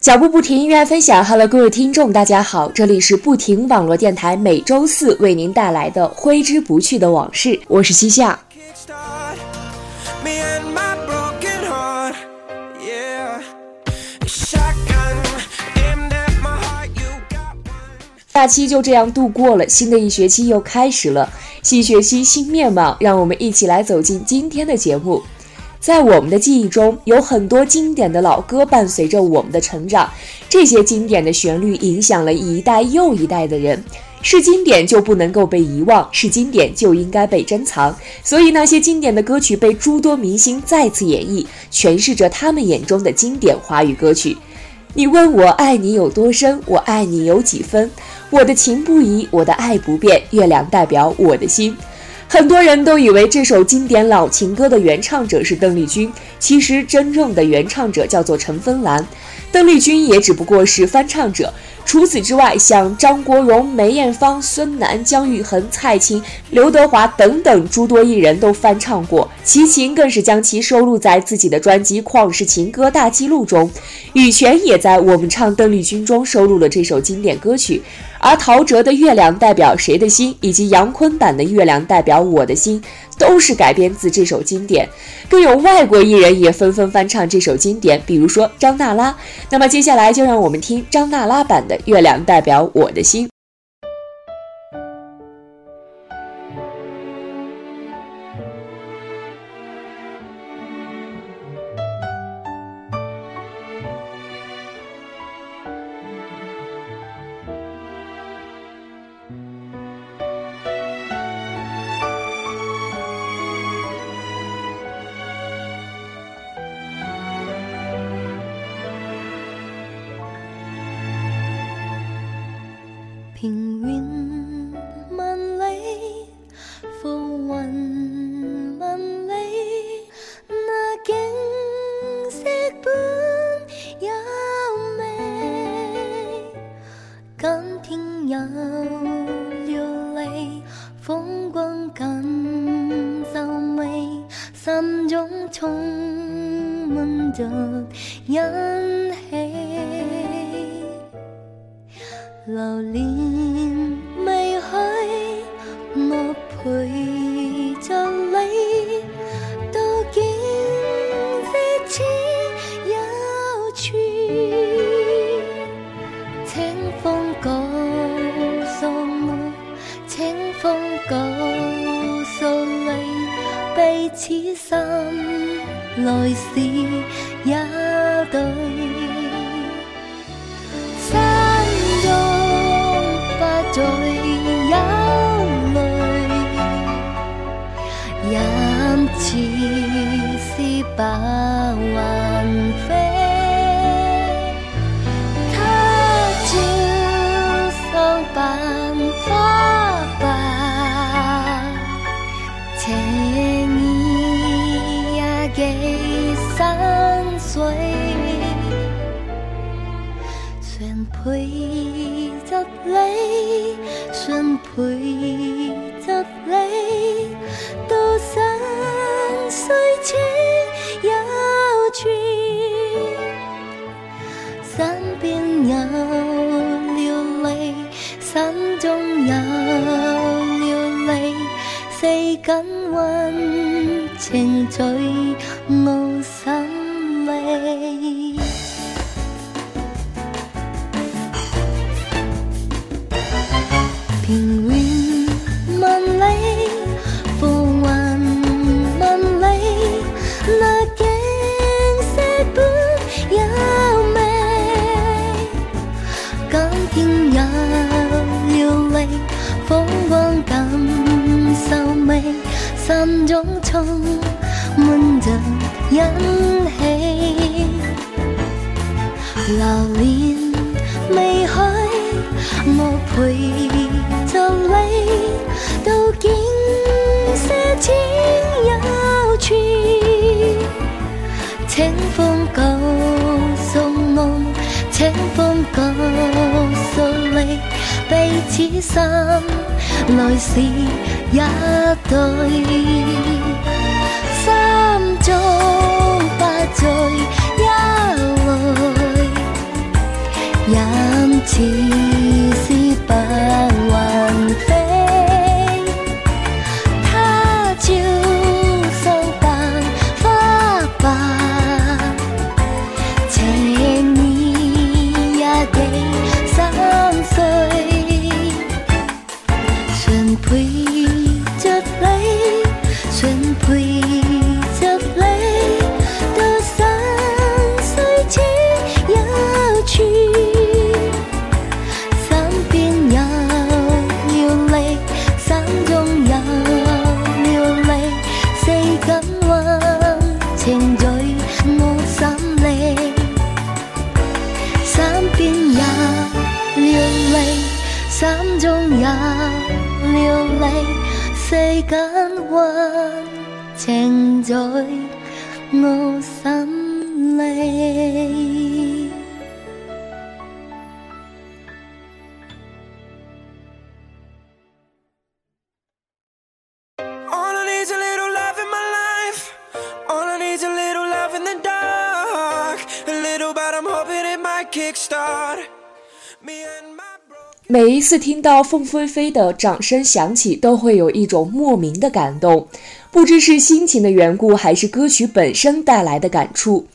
脚步不停，音乐分享。Hello，各位听众，大家好，这里是不停网络电台，每周四为您带来的挥之不去的往事，我是西夏。假期就这样度过了，新的一学期又开始了，新学期新面貌，让我们一起来走进今天的节目。在我们的记忆中，有很多经典的老歌伴随着我们的成长，这些经典的旋律影响了一代又一代的人。是经典就不能够被遗忘，是经典就应该被珍藏。所以那些经典的歌曲被诸多明星再次演绎，诠释着他们眼中的经典华语歌曲。你问我爱你有多深，我爱你有几分？我的情不移，我的爱不变。月亮代表我的心。很多人都以为这首经典老情歌的原唱者是邓丽君，其实真正的原唱者叫做陈芬兰，邓丽君也只不过是翻唱者。除此之外，像张国荣、梅艳芳、孙楠、姜育恒、蔡琴、刘德华等等诸多艺人都翻唱过，齐秦更是将其收录在自己的专辑《旷世情歌大记录》中，羽泉也在《我们唱邓丽君》中收录了这首经典歌曲。而陶喆的《月亮代表谁的心》以及杨坤版的《月亮代表我的心》都是改编自这首经典，更有外国艺人也纷纷翻唱这首经典，比如说张娜拉。那么接下来就让我们听张娜拉版的《月亮代表我的心》。老林。是世间温情最无心里。欣喜。流年未去，我陪。着你到景色千有趣，清风告诉我，清风告诉你，彼此心来时一对醉一回，人似是不。情在我心里。每一次听到凤飞飞的掌声响起，都会有一种莫名的感动，不知是心情的缘故，还是歌曲本身带来的感触。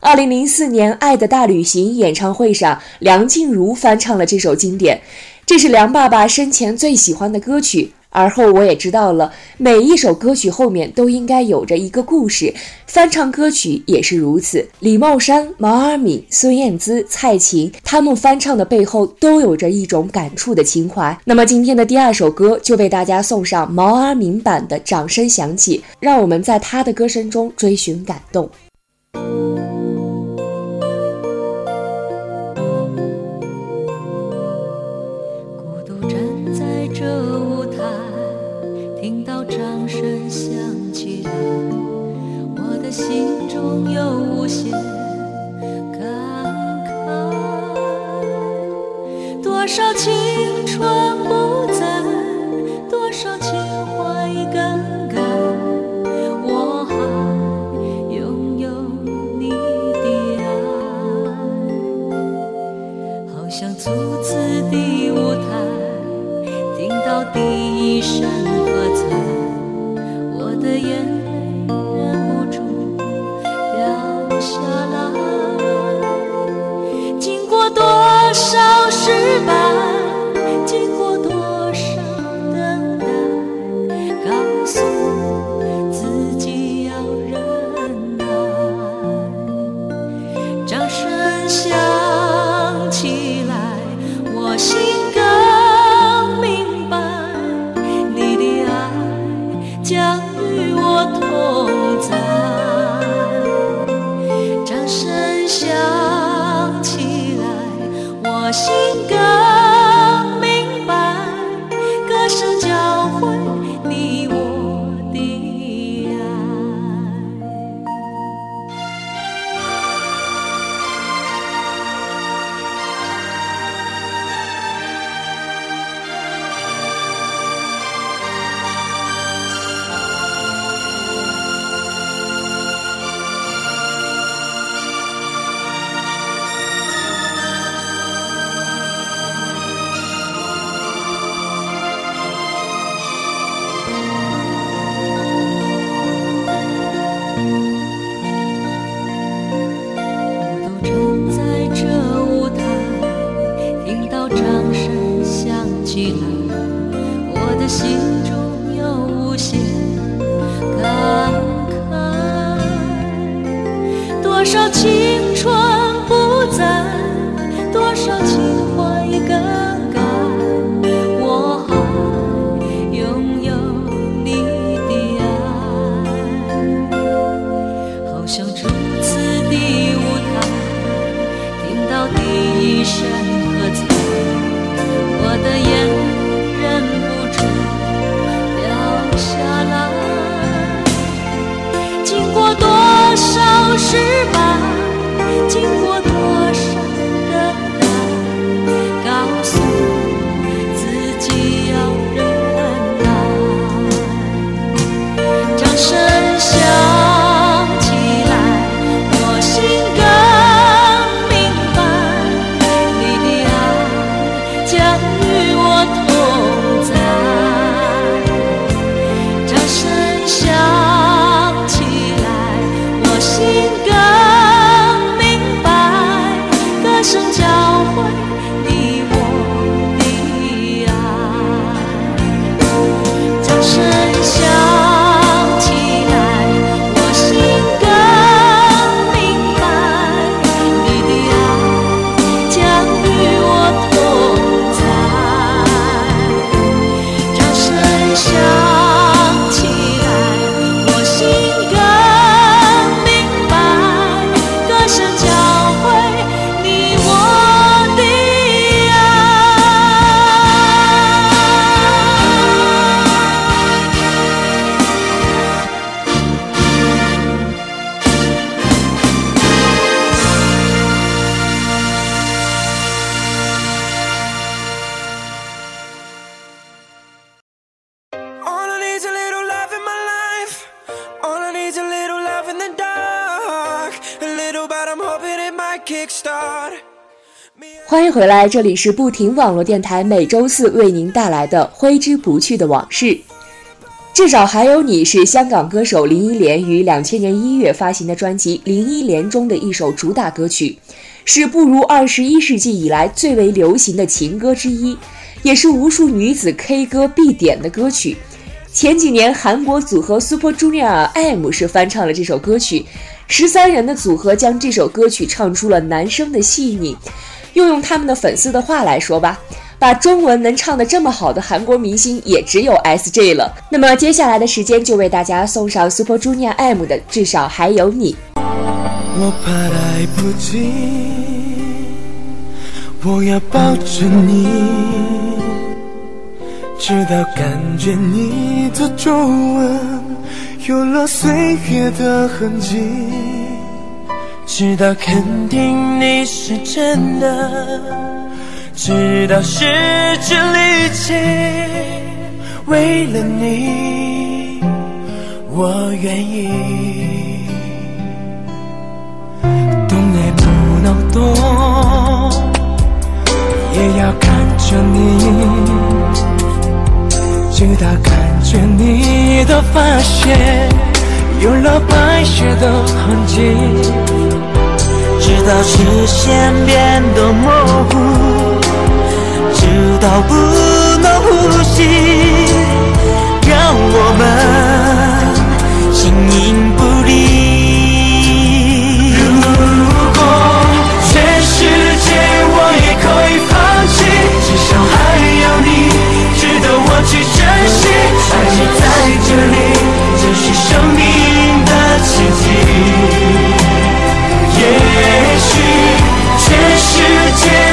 二零零四年《爱的大旅行》演唱会上，梁静茹翻唱了这首经典，这是梁爸爸生前最喜欢的歌曲。而后我也知道了，每一首歌曲后面都应该有着一个故事，翻唱歌曲也是如此。李茂山、毛阿敏、孙燕姿、蔡琴，他们翻唱的背后都有着一种感触的情怀。那么今天的第二首歌就为大家送上毛阿敏版的《掌声响起》，让我们在他的歌声中追寻感动。多少情多少情回来，这里是不停网络电台，每周四为您带来的挥之不去的往事。至少还有你是香港歌手林忆莲于两千年一月发行的专辑《林忆莲》中的一首主打歌曲，是步入二十一世纪以来最为流行的情歌之一，也是无数女子 K 歌必点的歌曲。前几年，韩国组合 Super Junior M 是翻唱了这首歌曲，十三人的组合将这首歌曲唱出了男生的细腻。用用他们的粉丝的话来说吧。把中文能唱得这么好的韩国明星也只有 S.J 了。那么接下来的时间就为大家送上 Super Junior M 的《至少还有你》。我怕来不及，我要抱着你，直到感觉你的皱纹有了岁月的痕迹，直到肯定你是真的。直到失去力气，为了你，我愿意。动也不能动，也要看着你，直到感觉你的发线有了白雪的痕迹，直到视线变得模糊。直到不能呼吸，让我们形影不离。如果全世界我也可以放弃，至少还有你值得我去珍惜。爱你在这里，就是生命的奇迹。世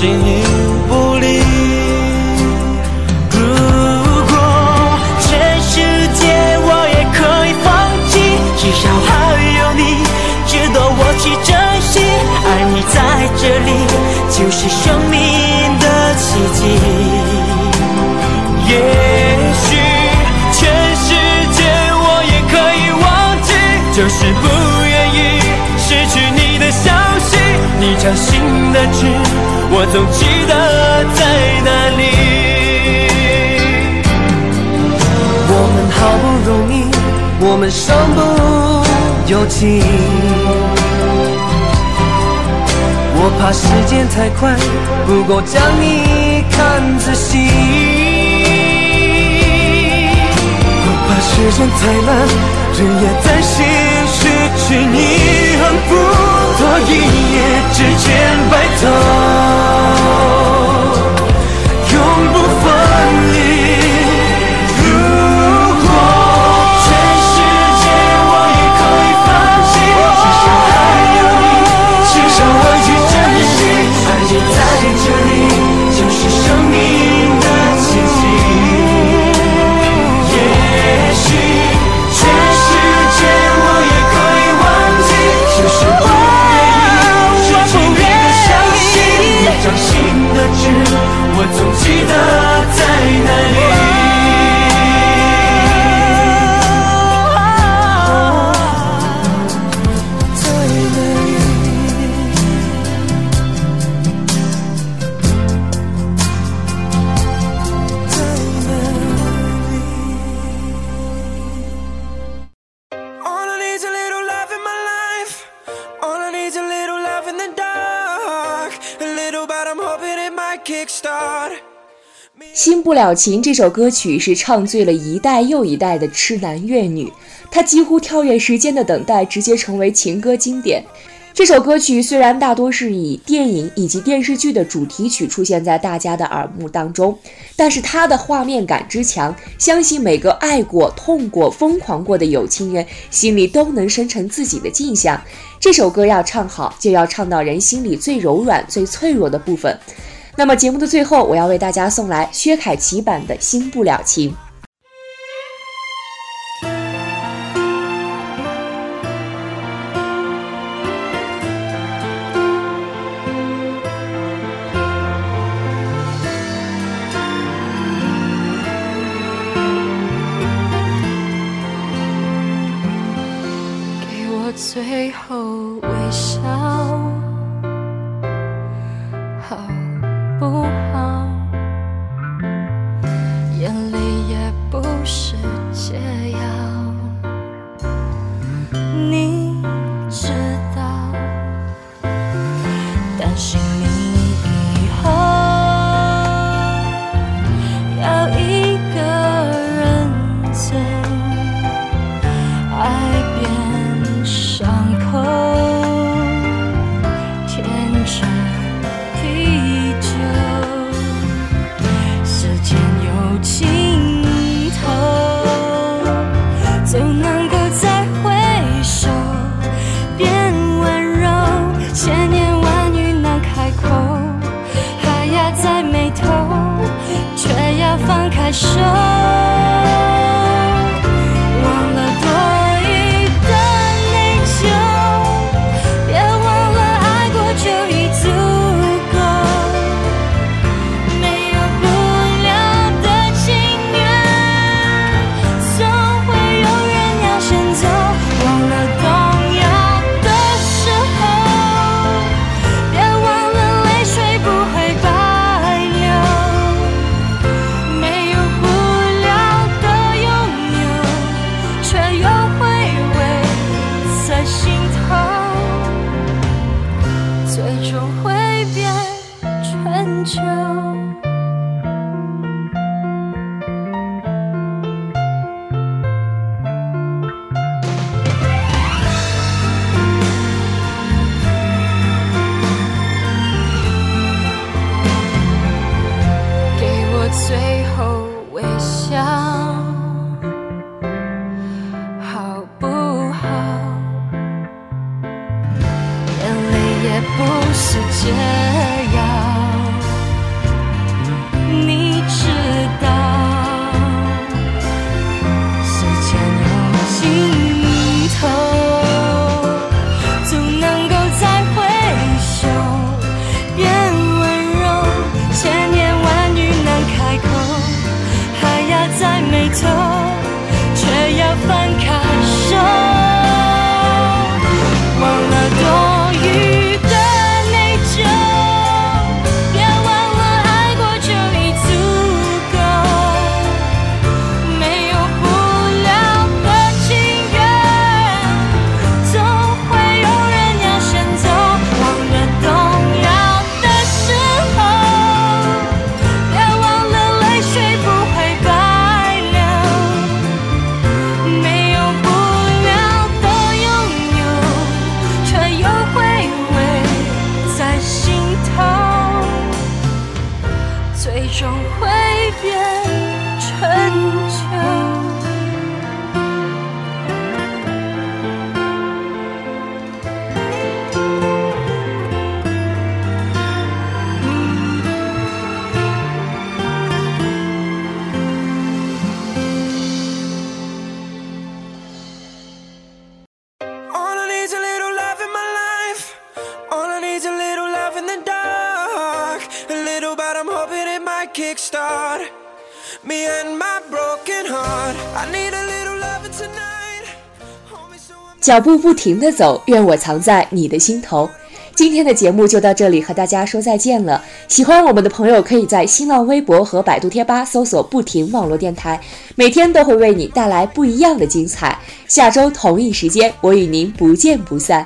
形影不离。如果全世界我也可以放弃，至少还有你值得我去珍惜。而你在这里，就是生命的奇迹。也许全世界我也可以忘记。就是不愿意失去你的消息，你掌心的痣，我总记得在哪里。我们好不容易，我们身不由己。我怕时间太快，不够将你看仔细。我怕时间太慢。日夜担心失去你，恨不多一夜之间白头，永不分离。新不了情这首歌曲是唱醉了一代又一代的痴男怨女，它几乎跳跃时间的等待，直接成为情歌经典。这首歌曲虽然大多是以电影以及电视剧的主题曲出现在大家的耳目当中，但是它的画面感之强，相信每个爱过、痛过、疯狂过的有情人心里都能生成自己的镜像。这首歌要唱好，就要唱到人心里最柔软、最脆弱的部分。那么节目的最后，我要为大家送来薛凯琪版的《新不了情》。变脚步不停地走，愿我藏在你的心头。今天的节目就到这里，和大家说再见了。喜欢我们的朋友，可以在新浪微博和百度贴吧搜索“不停网络电台”，每天都会为你带来不一样的精彩。下周同一时间，我与您不见不散。